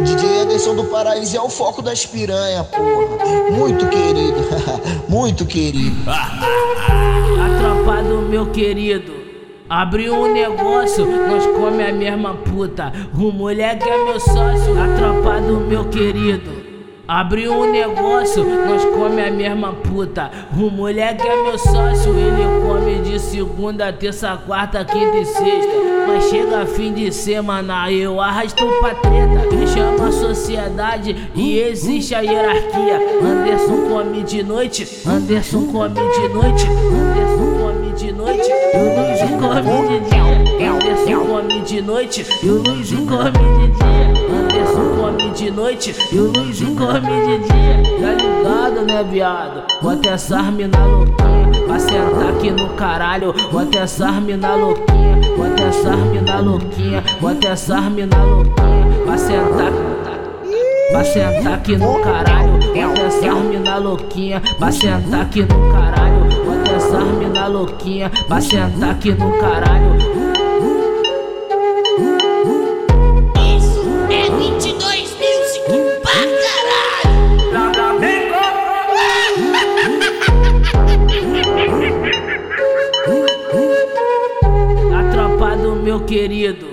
DJ Anderson do Paraíso é o foco das piranha, porra. Muito querido, muito querido. A tropa do meu querido. Abriu um negócio, nós come a mesma puta. O moleque é meu sócio, a tropa do meu querido. Abriu um negócio, nós come a mesma puta. O moleque é meu sócio, ele come de segunda, terça, quarta, quinta e sexta. Mas chega fim de semana, eu arrasto pra treta. Eu chamo a sociedade e existe a hierarquia. Anderson come de noite, Anderson come de noite, Anderson come de noite. E o Luiz come de dia. Anderson come de noite e o Luiz come de dia. De noite e o Luiz come de dia. Tá ligado, né, viado? Bota essa mina louquinha pra sentar aqui no caralho. Bota essa mina louquinha, bota essa mina louquinha, bota essa mina louquinha pra sentar. Pra sentar aqui no caralho, bota essa mina louquinha, pra sentar aqui no caralho, bota essa mina louquinha, pra sentar aqui no caralho. Querido.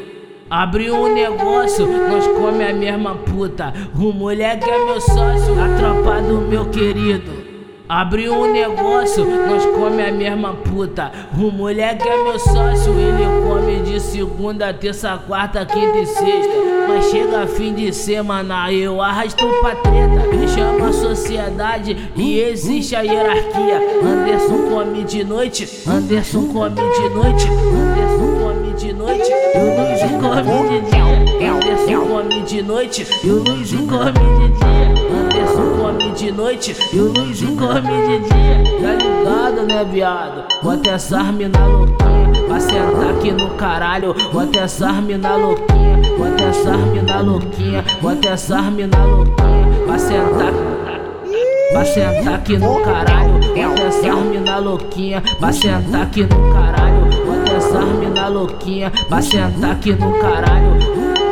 Abriu um negócio, nós come a mesma puta. O moleque é meu sócio, a tropa do meu querido. Abriu um negócio, nós come a mesma puta. O moleque é meu sócio, ele come de segunda, terça, quarta, quinta e sexta. Mas chega fim de semana, eu arrasto pra treta. Eu chamo a sociedade e existe a hierarquia. Anderson come de noite, Anderson come de noite, Anderson de noite, e o Luiz come de dia. Anderson come de noite, e o Luiz come de dia. Anderson come de noite, e o Luiz come de dia. Tá ligado, né, viado? Bota essa mina louquinha, pra sentar aqui no caralho. Bota essa mina louquinha, bota essa mina louquinha, bota essa mina louquinha, pra sentar. Pra sentar aqui no caralho, bota essa mina louquinha, pra sentar aqui no caralho, bota essa louquinha, pra sentar aqui no caralho.